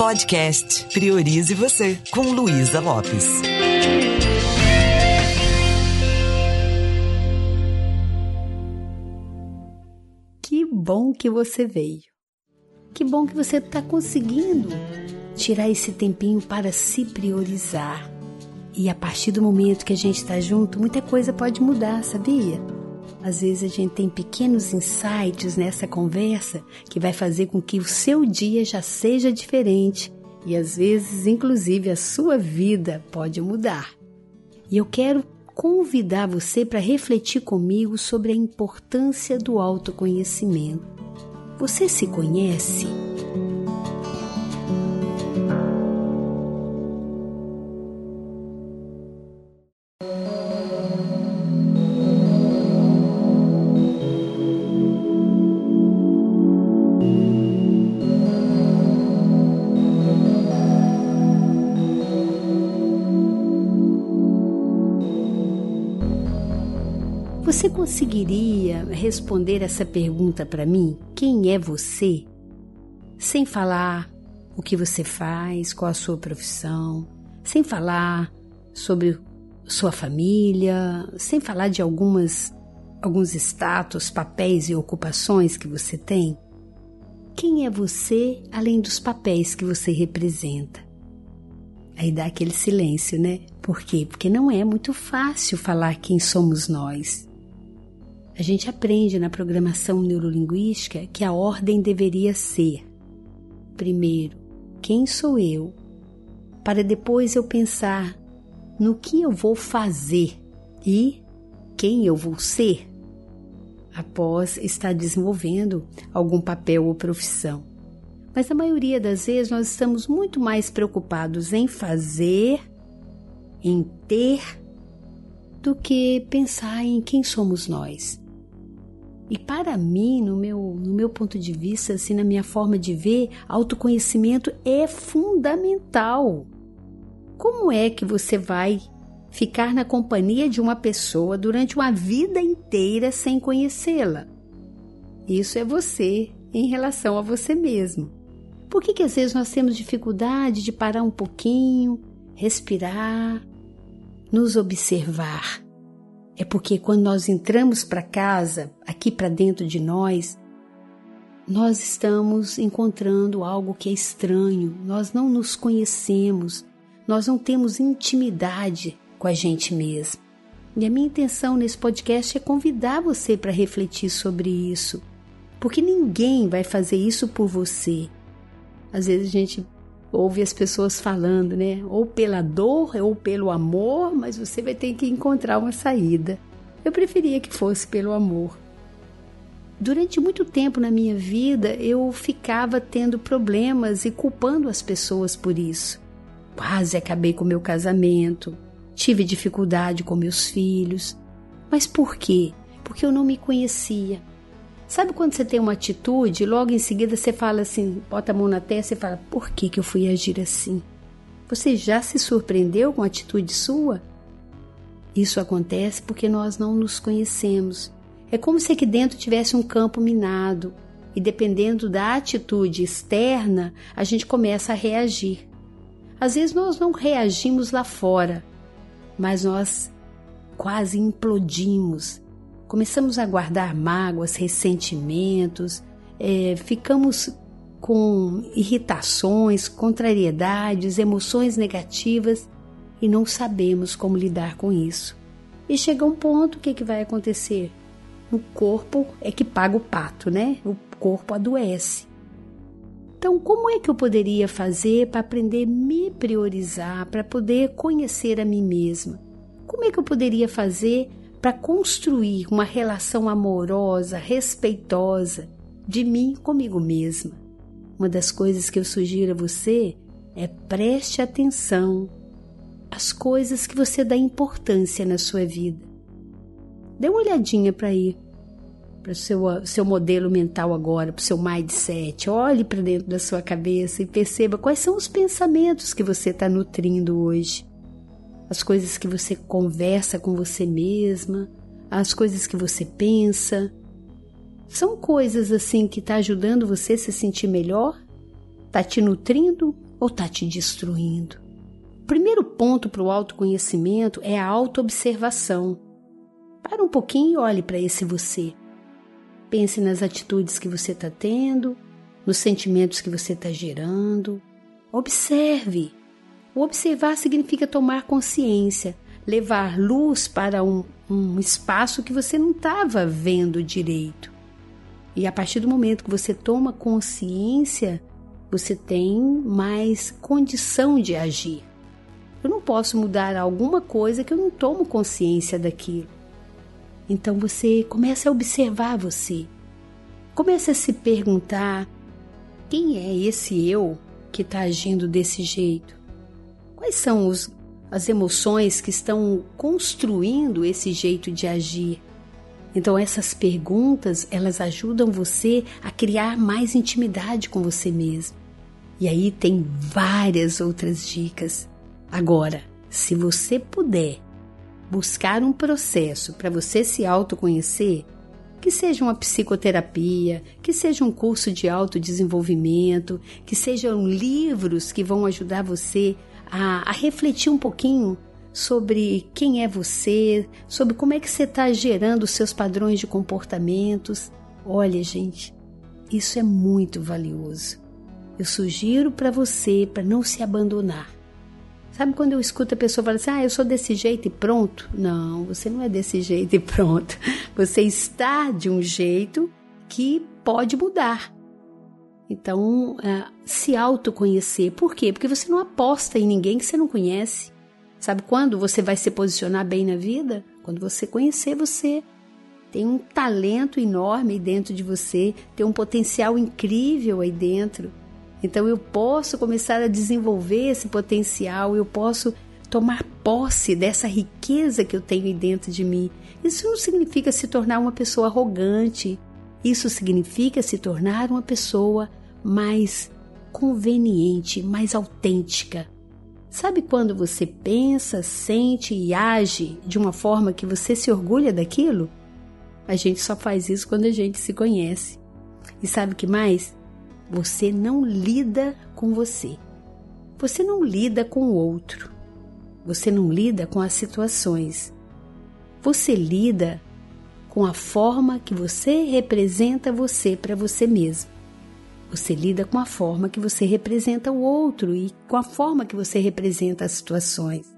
Podcast Priorize Você, com Luísa Lopes. Que bom que você veio. Que bom que você está conseguindo tirar esse tempinho para se priorizar. E a partir do momento que a gente está junto, muita coisa pode mudar, sabia? Às vezes a gente tem pequenos insights nessa conversa que vai fazer com que o seu dia já seja diferente e às vezes, inclusive, a sua vida pode mudar. E eu quero convidar você para refletir comigo sobre a importância do autoconhecimento. Você se conhece? Conseguiria responder essa pergunta para mim? Quem é você? Sem falar o que você faz, qual a sua profissão, sem falar sobre sua família, sem falar de algumas alguns status, papéis e ocupações que você tem? Quem é você além dos papéis que você representa? Aí dá aquele silêncio, né? Por quê? Porque não é muito fácil falar quem somos nós. A gente aprende na programação neurolinguística que a ordem deveria ser: primeiro, quem sou eu? Para depois eu pensar no que eu vou fazer e quem eu vou ser após estar desenvolvendo algum papel ou profissão. Mas a maioria das vezes nós estamos muito mais preocupados em fazer, em ter, do que pensar em quem somos nós. E para mim, no meu, no meu ponto de vista, assim, na minha forma de ver, autoconhecimento é fundamental. Como é que você vai ficar na companhia de uma pessoa durante uma vida inteira sem conhecê-la? Isso é você em relação a você mesmo. Por que, que às vezes nós temos dificuldade de parar um pouquinho, respirar, nos observar? É porque quando nós entramos para casa, aqui para dentro de nós, nós estamos encontrando algo que é estranho, nós não nos conhecemos, nós não temos intimidade com a gente mesmo. E a minha intenção nesse podcast é convidar você para refletir sobre isso, porque ninguém vai fazer isso por você. Às vezes a gente ouve as pessoas falando, né? Ou pela dor ou pelo amor, mas você vai ter que encontrar uma saída. Eu preferia que fosse pelo amor. Durante muito tempo na minha vida, eu ficava tendo problemas e culpando as pessoas por isso. Quase acabei com meu casamento, tive dificuldade com meus filhos. Mas por quê? Porque eu não me conhecia. Sabe quando você tem uma atitude, logo em seguida você fala assim, bota a mão na testa e fala: por que, que eu fui agir assim? Você já se surpreendeu com a atitude sua? Isso acontece porque nós não nos conhecemos. É como se aqui dentro tivesse um campo minado e, dependendo da atitude externa, a gente começa a reagir. Às vezes nós não reagimos lá fora, mas nós quase implodimos começamos a guardar mágoas, ressentimentos, é, ficamos com irritações, contrariedades, emoções negativas e não sabemos como lidar com isso. E chega um ponto, o que, que vai acontecer? O corpo é que paga o pato, né? O corpo adoece. Então, como é que eu poderia fazer para aprender a me priorizar, para poder conhecer a mim mesma? Como é que eu poderia fazer para construir uma relação amorosa, respeitosa de mim comigo mesma. Uma das coisas que eu sugiro a você é preste atenção às coisas que você dá importância na sua vida. Dê uma olhadinha para aí, para o seu, seu modelo mental agora, para o seu mindset. Olhe para dentro da sua cabeça e perceba quais são os pensamentos que você está nutrindo hoje as coisas que você conversa com você mesma, as coisas que você pensa. São coisas assim que está ajudando você a se sentir melhor? Está te nutrindo ou está te destruindo? O primeiro ponto para o autoconhecimento é a autoobservação. Para um pouquinho e olhe para esse você. Pense nas atitudes que você está tendo, nos sentimentos que você está gerando. Observe. O observar significa tomar consciência, levar luz para um, um espaço que você não estava vendo direito. E a partir do momento que você toma consciência, você tem mais condição de agir. Eu não posso mudar alguma coisa que eu não tomo consciência daquilo. Então você começa a observar você. Começa a se perguntar: quem é esse eu que está agindo desse jeito? Quais são os, as emoções que estão construindo esse jeito de agir? Então essas perguntas, elas ajudam você a criar mais intimidade com você mesmo. E aí tem várias outras dicas. Agora, se você puder buscar um processo para você se autoconhecer, que seja uma psicoterapia, que seja um curso de autodesenvolvimento, que sejam livros que vão ajudar você a, a refletir um pouquinho sobre quem é você, sobre como é que você está gerando os seus padrões de comportamentos. Olha, gente, isso é muito valioso. Eu sugiro para você para não se abandonar. Sabe quando eu escuto a pessoa falar assim: ah, eu sou desse jeito e pronto? Não, você não é desse jeito e pronto. Você está de um jeito que pode mudar. Então, uh, se autoconhecer. Por quê? Porque você não aposta em ninguém que você não conhece. Sabe quando você vai se posicionar bem na vida? Quando você conhecer você. Tem um talento enorme aí dentro de você, tem um potencial incrível aí dentro. Então eu posso começar a desenvolver esse potencial, eu posso tomar posse dessa riqueza que eu tenho aí dentro de mim. Isso não significa se tornar uma pessoa arrogante. Isso significa se tornar uma pessoa mais conveniente, mais autêntica. Sabe quando você pensa, sente e age de uma forma que você se orgulha daquilo? A gente só faz isso quando a gente se conhece. E sabe que mais? Você não lida com você. Você não lida com o outro. Você não lida com as situações. Você lida com a forma que você representa você para você mesmo. Você lida com a forma que você representa o outro e com a forma que você representa as situações.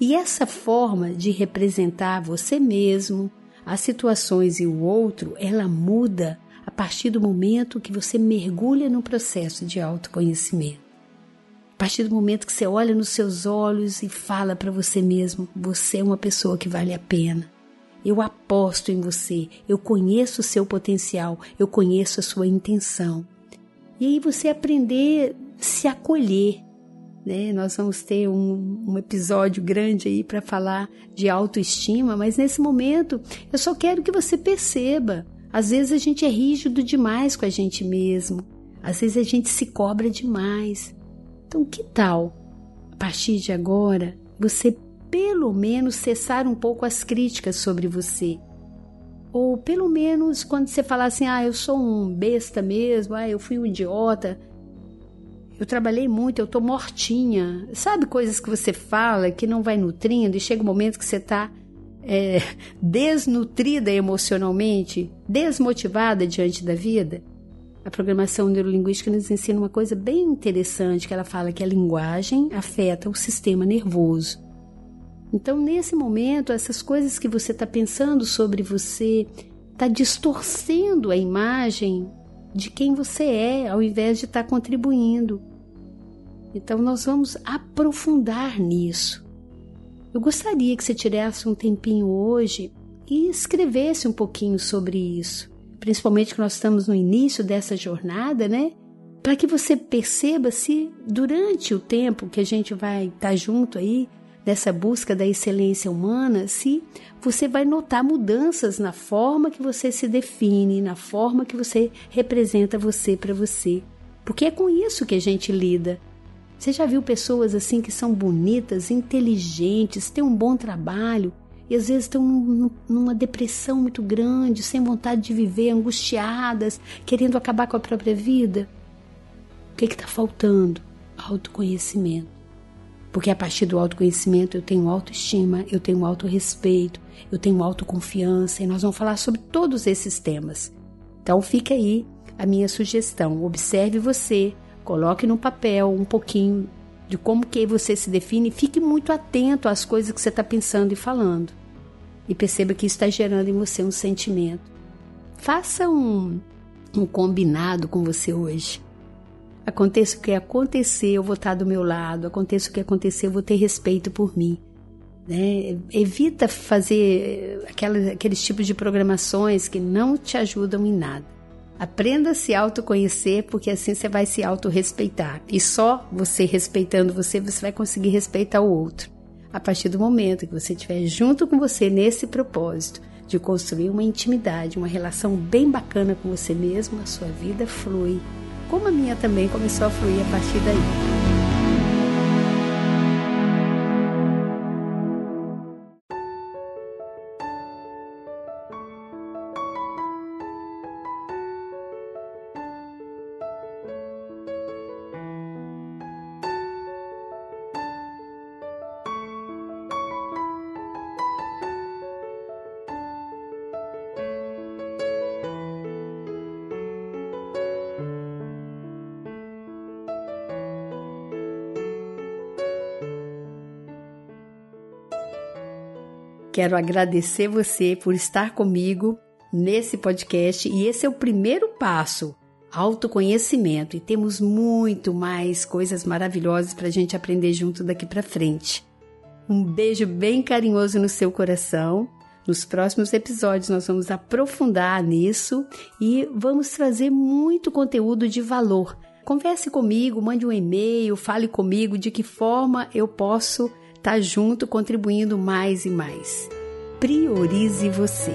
E essa forma de representar você mesmo, as situações e o outro, ela muda a partir do momento que você mergulha no processo de autoconhecimento. A partir do momento que você olha nos seus olhos e fala para você mesmo: você é uma pessoa que vale a pena. Eu aposto em você, eu conheço o seu potencial, eu conheço a sua intenção. E aí você aprender a se acolher. Né? Nós vamos ter um, um episódio grande aí para falar de autoestima, mas nesse momento eu só quero que você perceba às vezes a gente é rígido demais com a gente mesmo. Às vezes a gente se cobra demais. Então, que tal, a partir de agora, você pelo menos cessar um pouco as críticas sobre você? Ou pelo menos quando você falar assim: ah, eu sou um besta mesmo, ah, eu fui um idiota, eu trabalhei muito, eu tô mortinha. Sabe coisas que você fala que não vai nutrindo e chega um momento que você tá é, desnutrida emocionalmente, desmotivada diante da vida? A programação neurolinguística nos ensina uma coisa bem interessante, que ela fala que a linguagem afeta o sistema nervoso. Então, nesse momento, essas coisas que você está pensando sobre você está distorcendo a imagem de quem você é, ao invés de estar tá contribuindo. Então, nós vamos aprofundar nisso. Eu gostaria que você tirasse um tempinho hoje e escrevesse um pouquinho sobre isso, principalmente que nós estamos no início dessa jornada, né? Para que você perceba se durante o tempo que a gente vai estar tá junto aí, nessa busca da excelência humana, se você vai notar mudanças na forma que você se define, na forma que você representa você para você. Porque é com isso que a gente lida. Você já viu pessoas assim que são bonitas, inteligentes, têm um bom trabalho e às vezes estão numa depressão muito grande, sem vontade de viver, angustiadas, querendo acabar com a própria vida? O que está faltando? autoconhecimento. Porque a partir do autoconhecimento eu tenho autoestima, eu tenho autorrespeito, eu tenho autoconfiança e nós vamos falar sobre todos esses temas. Então fica aí a minha sugestão. Observe você, coloque no papel um pouquinho de como que você se define, fique muito atento às coisas que você está pensando e falando. E perceba que isso está gerando em você um sentimento. Faça um, um combinado com você hoje. Aconteça o que acontecer, eu vou estar do meu lado. Aconteça o que acontecer, eu vou ter respeito por mim. Né? Evita fazer aqueles tipos de programações que não te ajudam em nada. Aprenda a se autoconhecer, porque assim você vai se autorrespeitar. E só você respeitando você, você vai conseguir respeitar o outro. A partir do momento que você estiver junto com você nesse propósito de construir uma intimidade, uma relação bem bacana com você mesmo, a sua vida flui. Como a minha também começou a fluir a partir daí. Quero agradecer você por estar comigo nesse podcast e esse é o primeiro passo, autoconhecimento. E temos muito mais coisas maravilhosas para a gente aprender junto daqui para frente. Um beijo bem carinhoso no seu coração. Nos próximos episódios nós vamos aprofundar nisso e vamos trazer muito conteúdo de valor. Converse comigo, mande um e-mail, fale comigo de que forma eu posso tá junto contribuindo mais e mais. Priorize você.